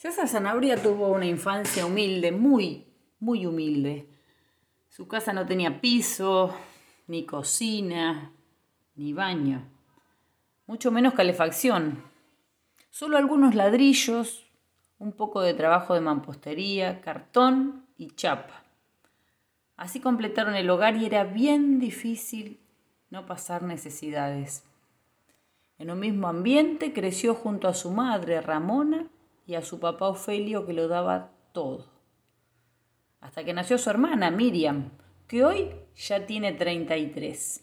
César Zanabria tuvo una infancia humilde, muy, muy humilde. Su casa no tenía piso, ni cocina, ni baño, mucho menos calefacción. Solo algunos ladrillos, un poco de trabajo de mampostería, cartón y chapa. Así completaron el hogar y era bien difícil no pasar necesidades. En un mismo ambiente creció junto a su madre Ramona y a su papá Ofelio que lo daba todo. Hasta que nació su hermana Miriam, que hoy ya tiene 33.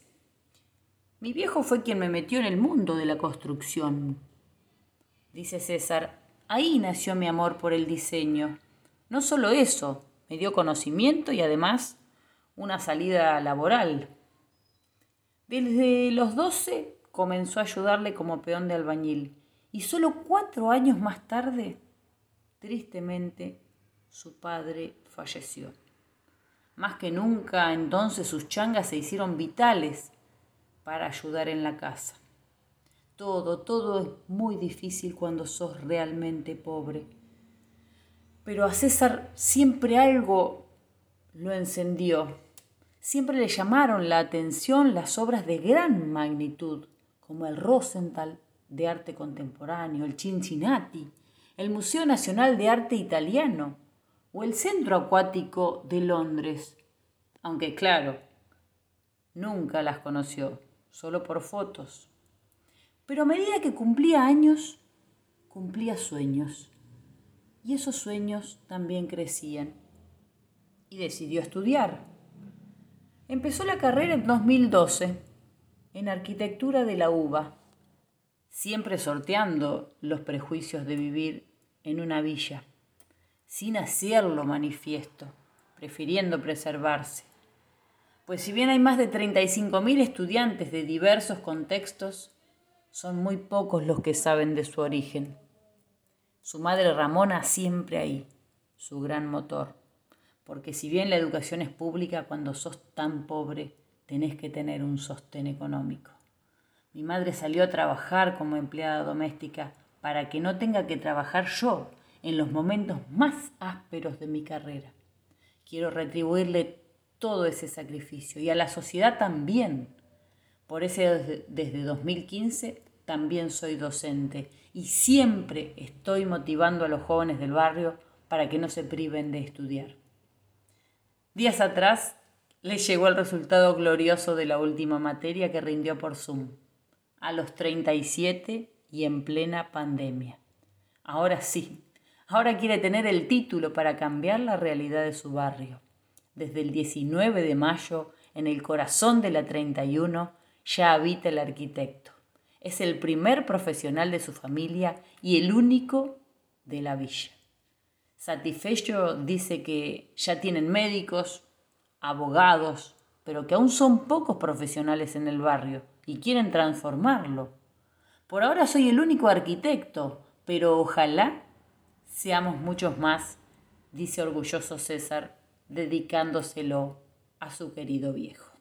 Mi viejo fue quien me metió en el mundo de la construcción. Dice César, ahí nació mi amor por el diseño. No solo eso, me dio conocimiento y además una salida laboral. Desde los 12 comenzó a ayudarle como peón de albañil y solo cuatro años más tarde, tristemente, su padre falleció. Más que nunca entonces sus changas se hicieron vitales para ayudar en la casa. Todo, todo es muy difícil cuando sos realmente pobre. Pero a César siempre algo lo encendió. Siempre le llamaron la atención las obras de gran magnitud, como el Rosenthal, de Arte Contemporáneo, el Cincinnati, el Museo Nacional de Arte Italiano o el Centro Acuático de Londres, aunque claro, nunca las conoció, solo por fotos. Pero a medida que cumplía años, cumplía sueños, y esos sueños también crecían, y decidió estudiar. Empezó la carrera en 2012 en arquitectura de la UBA siempre sorteando los prejuicios de vivir en una villa, sin hacerlo manifiesto, prefiriendo preservarse. Pues si bien hay más de 35.000 estudiantes de diversos contextos, son muy pocos los que saben de su origen. Su madre Ramona siempre ahí, su gran motor. Porque si bien la educación es pública, cuando sos tan pobre, tenés que tener un sostén económico. Mi madre salió a trabajar como empleada doméstica para que no tenga que trabajar yo en los momentos más ásperos de mi carrera. Quiero retribuirle todo ese sacrificio y a la sociedad también. Por eso desde 2015 también soy docente y siempre estoy motivando a los jóvenes del barrio para que no se priven de estudiar. Días atrás le llegó el resultado glorioso de la última materia que rindió por Zoom a los 37 y en plena pandemia. Ahora sí, ahora quiere tener el título para cambiar la realidad de su barrio. Desde el 19 de mayo, en el corazón de la 31, ya habita el arquitecto. Es el primer profesional de su familia y el único de la villa. Satisfecho dice que ya tienen médicos, abogados, pero que aún son pocos profesionales en el barrio y quieren transformarlo. Por ahora soy el único arquitecto, pero ojalá seamos muchos más, dice orgulloso César, dedicándoselo a su querido viejo.